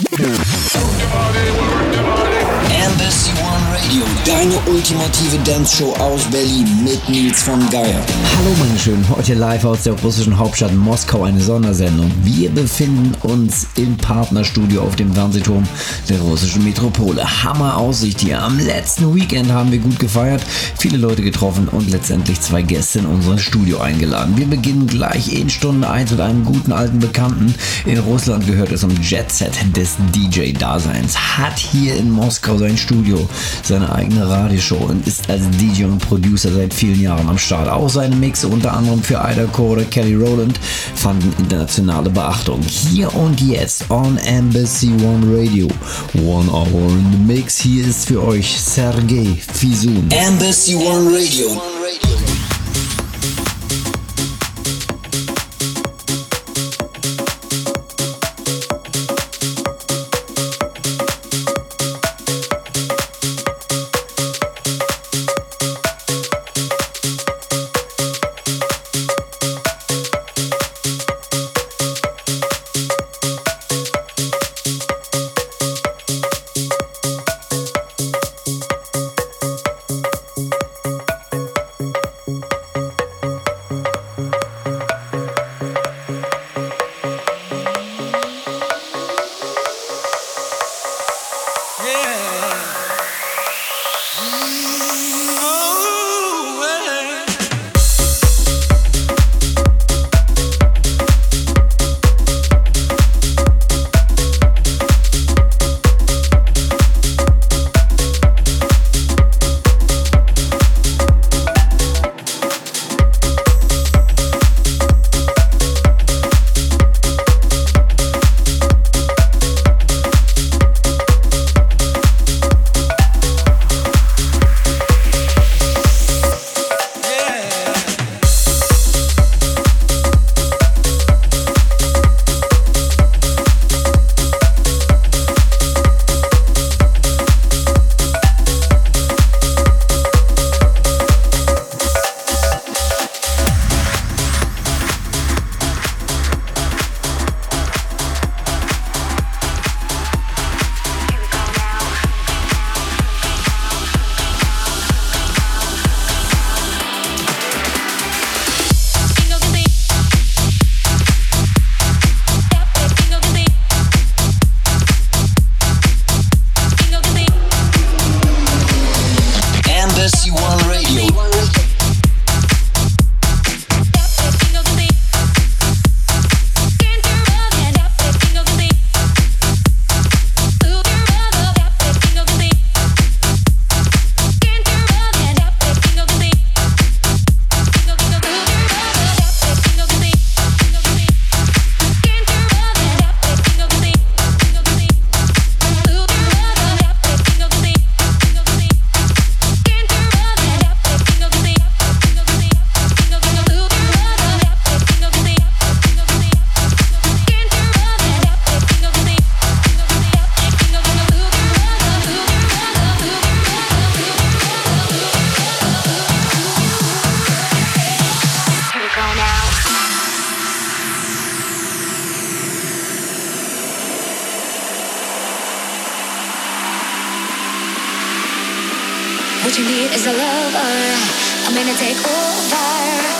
Yeah. Ultimative Dance-Show aus Berlin mit Nils von Geier. Hallo meine Schönen, heute live aus der russischen Hauptstadt Moskau eine Sondersendung. Wir befinden uns im Partnerstudio auf dem Fernsehturm der russischen Metropole. Hammer Aussicht hier. Am letzten Weekend haben wir gut gefeiert, viele Leute getroffen und letztendlich zwei Gäste in unser Studio eingeladen. Wir beginnen gleich in Stunde 1 mit einem guten alten Bekannten. In Russland gehört es um Jet Set des DJ-Daseins. Hat hier in Moskau sein Studio, seine eigene Radioshow und ist als DJ und Producer seit vielen Jahren am Start. Auch seine Mixe unter anderem für Ida Core Kelly Rowland fanden internationale Beachtung. Hier und jetzt on Embassy One Radio. One Hour in the Mix. Hier ist für euch Sergei Fizun. Embassy One Radio. Embassy take over.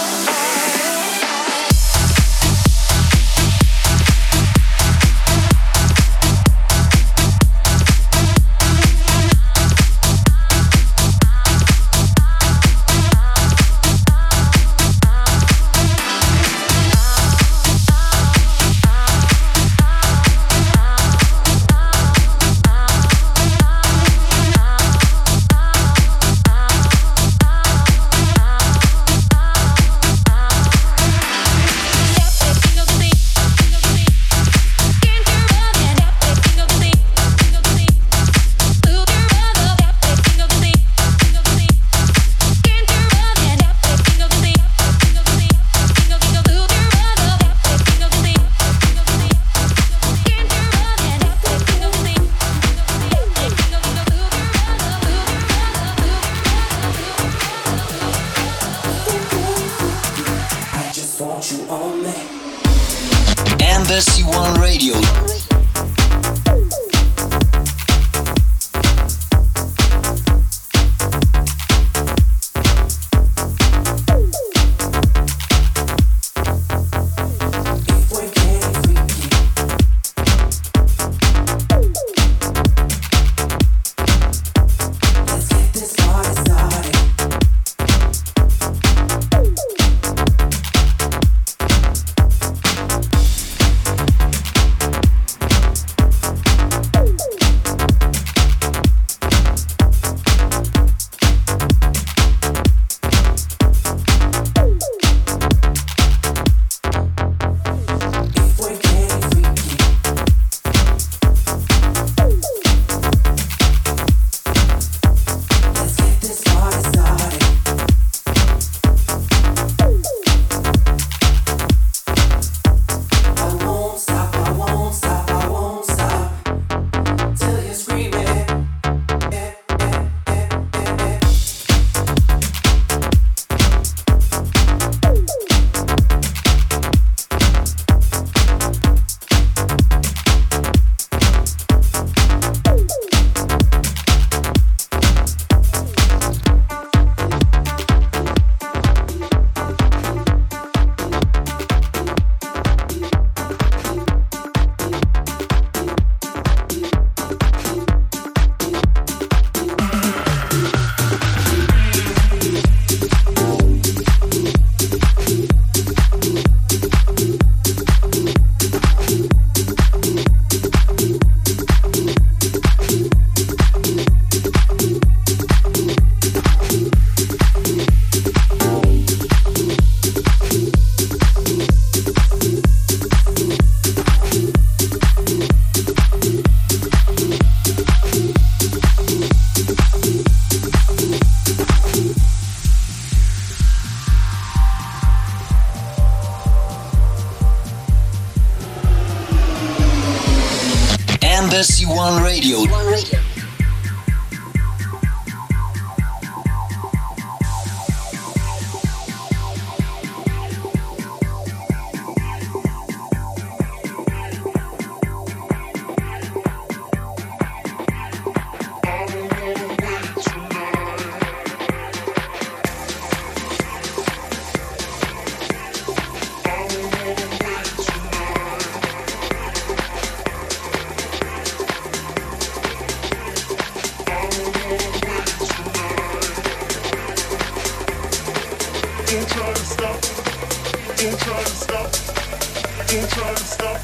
Don't try to stop.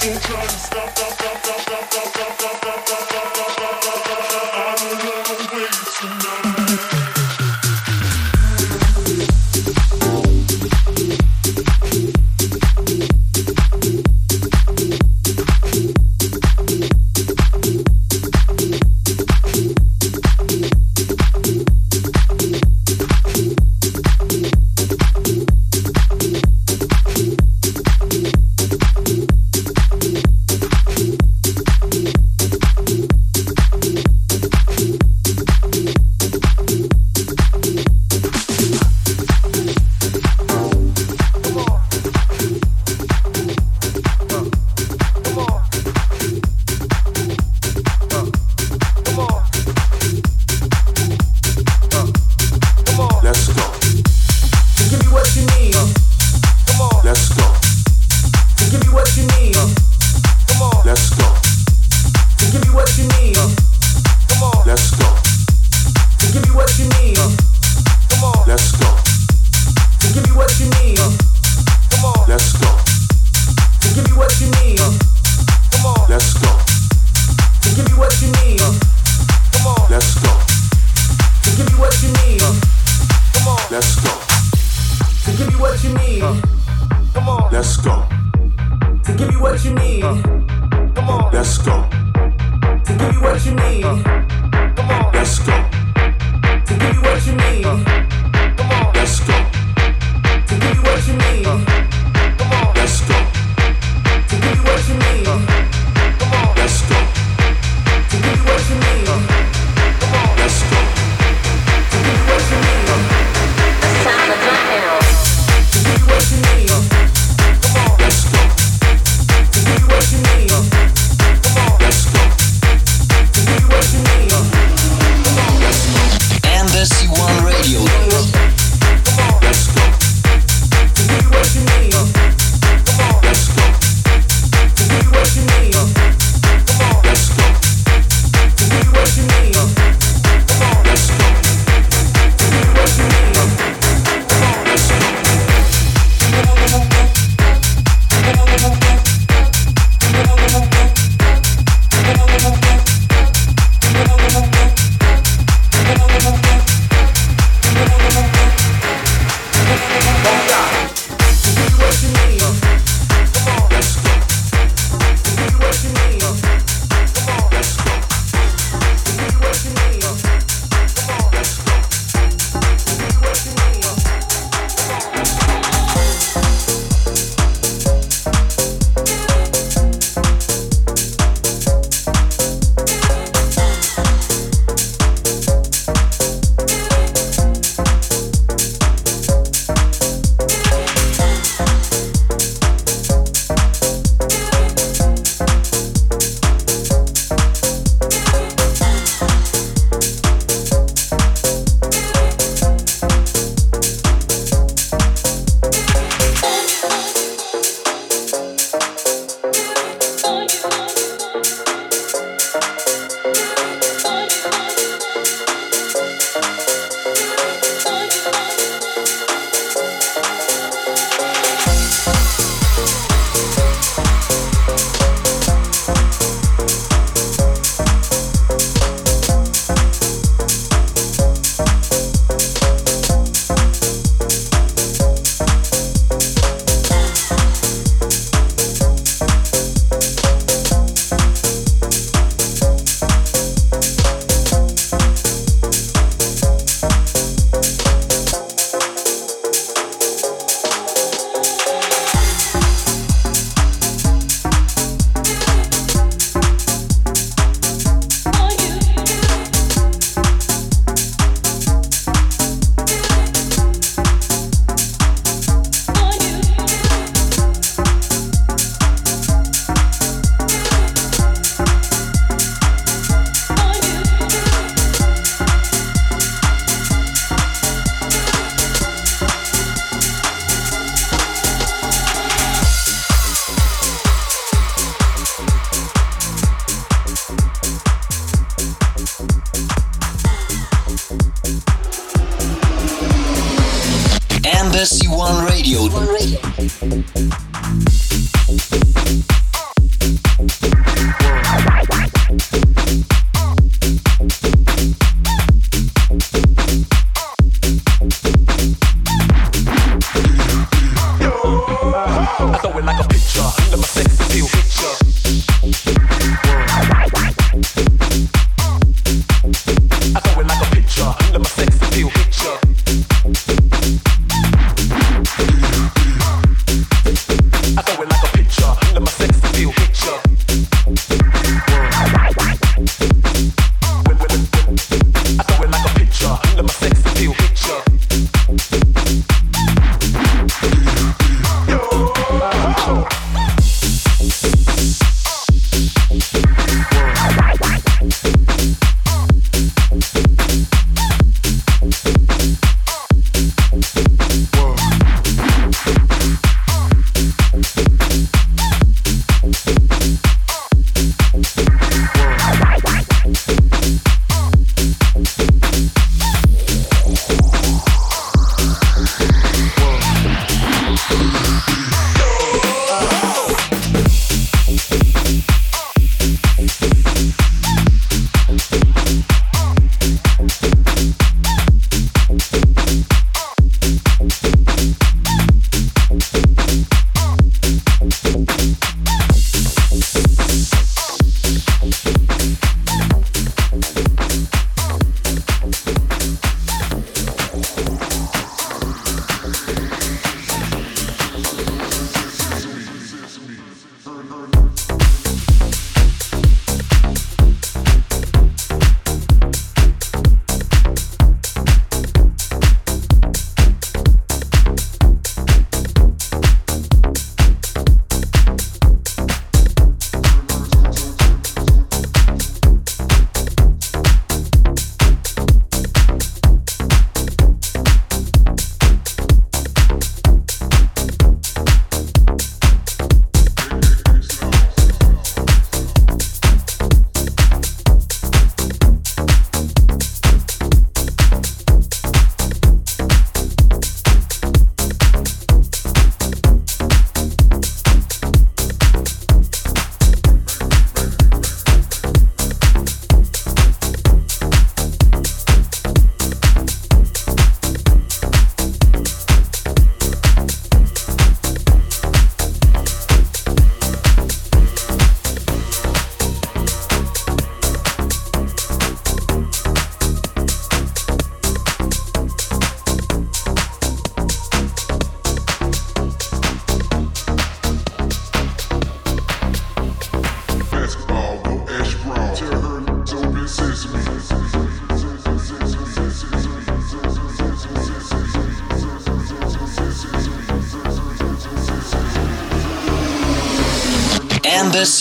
Don't try to stop, stop, stop, stop.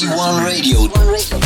One Radio.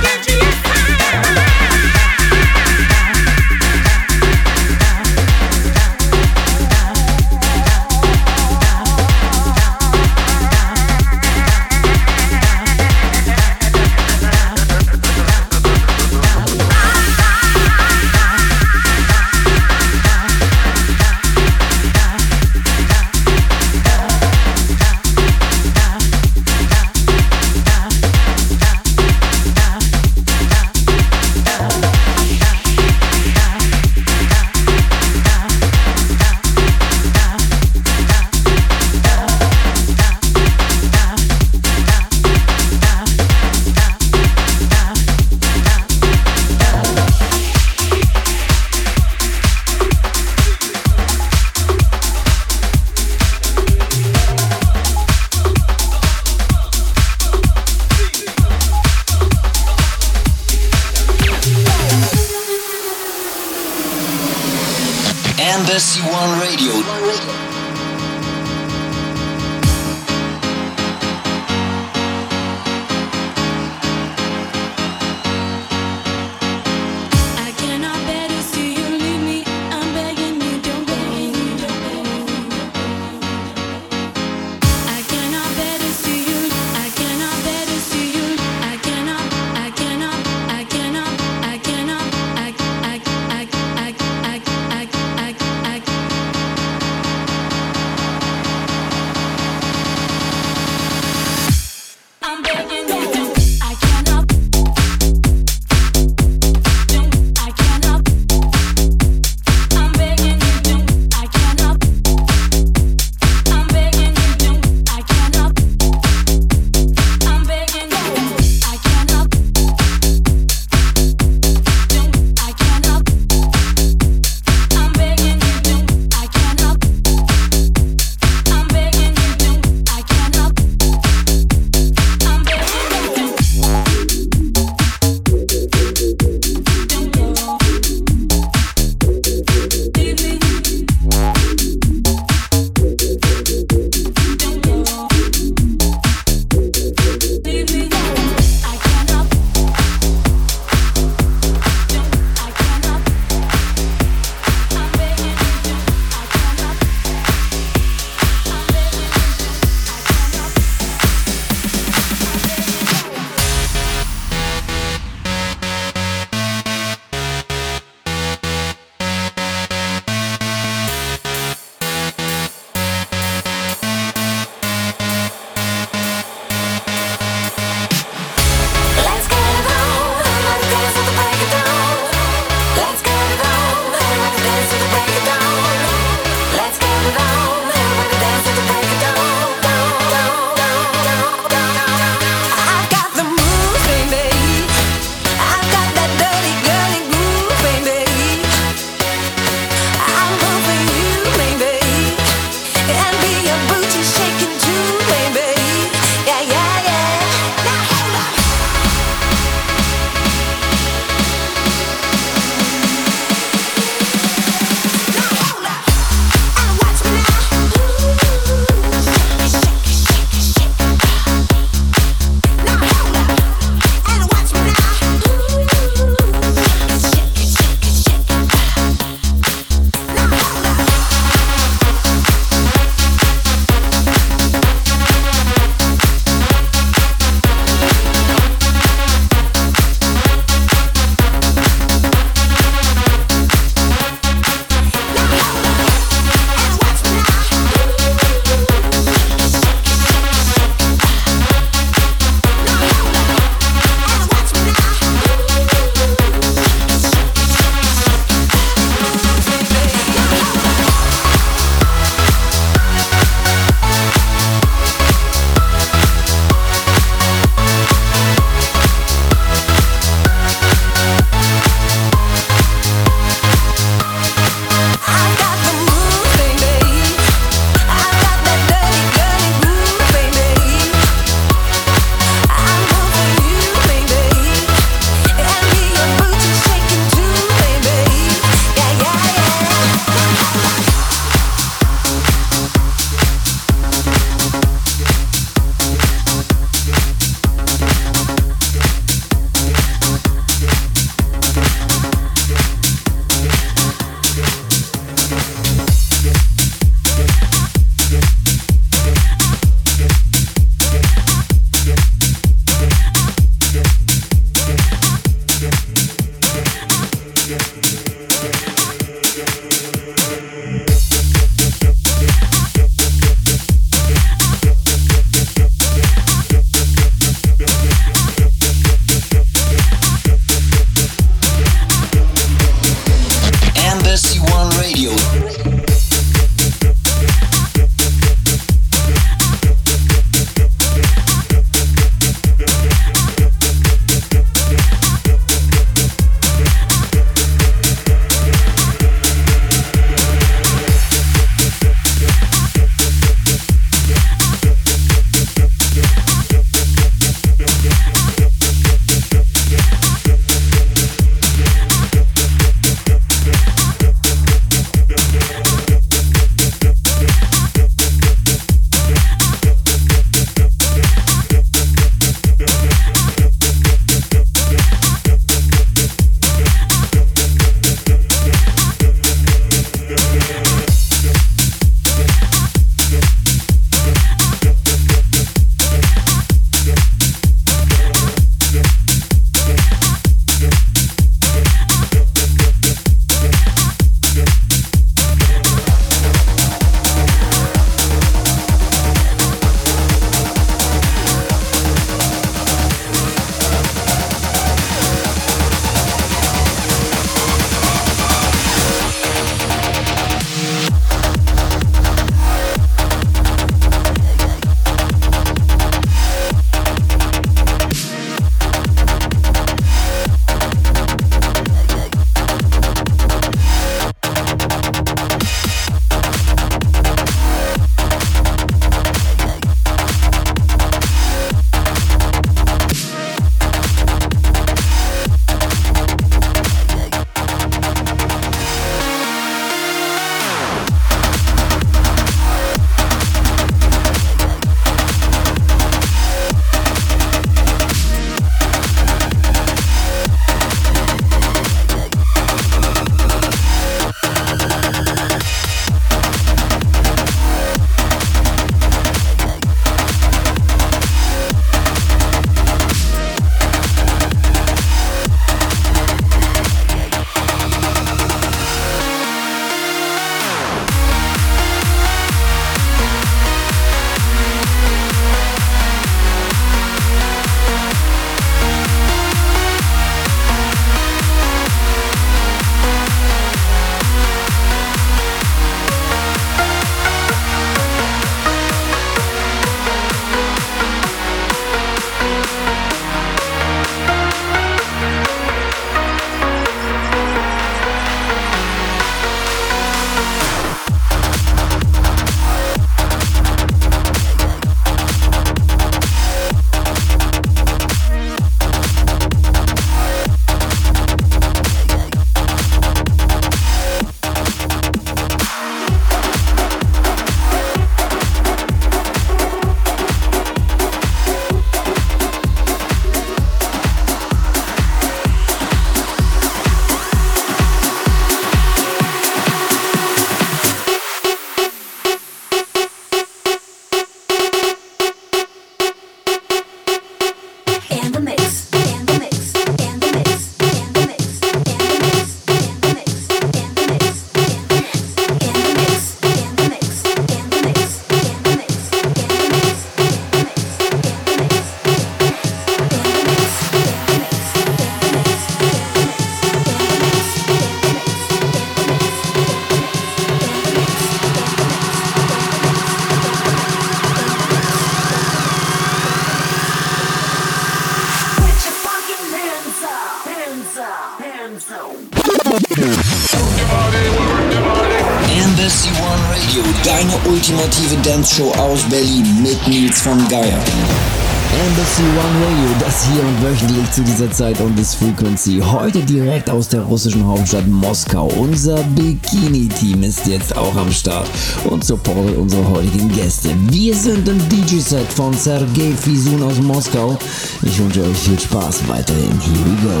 Embassy One Radio, das hier und wöchentlich zu dieser Zeit on this Frequency. Heute direkt aus der russischen Hauptstadt Moskau. Unser Bikini-Team ist jetzt auch am Start und supportet unsere heutigen Gäste. Wir sind im DJ-Set von Sergei Fisun aus Moskau. Ich wünsche euch viel Spaß weiterhin. Here we go.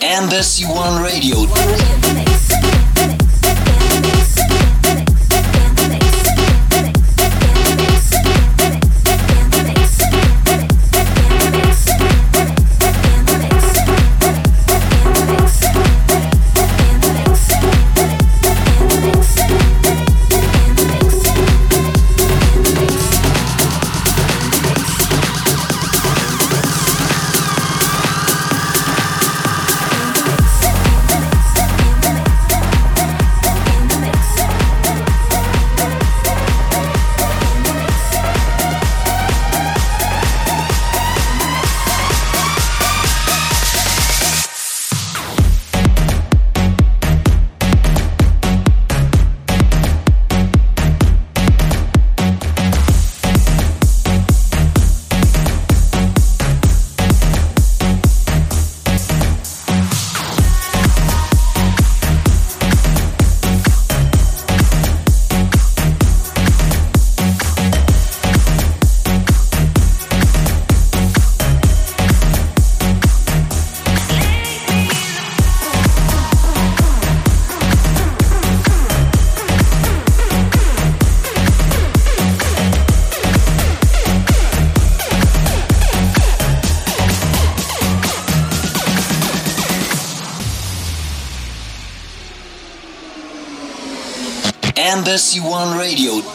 Embassy One Radio. Embassy One Radio.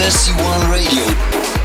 Embassy One Radio.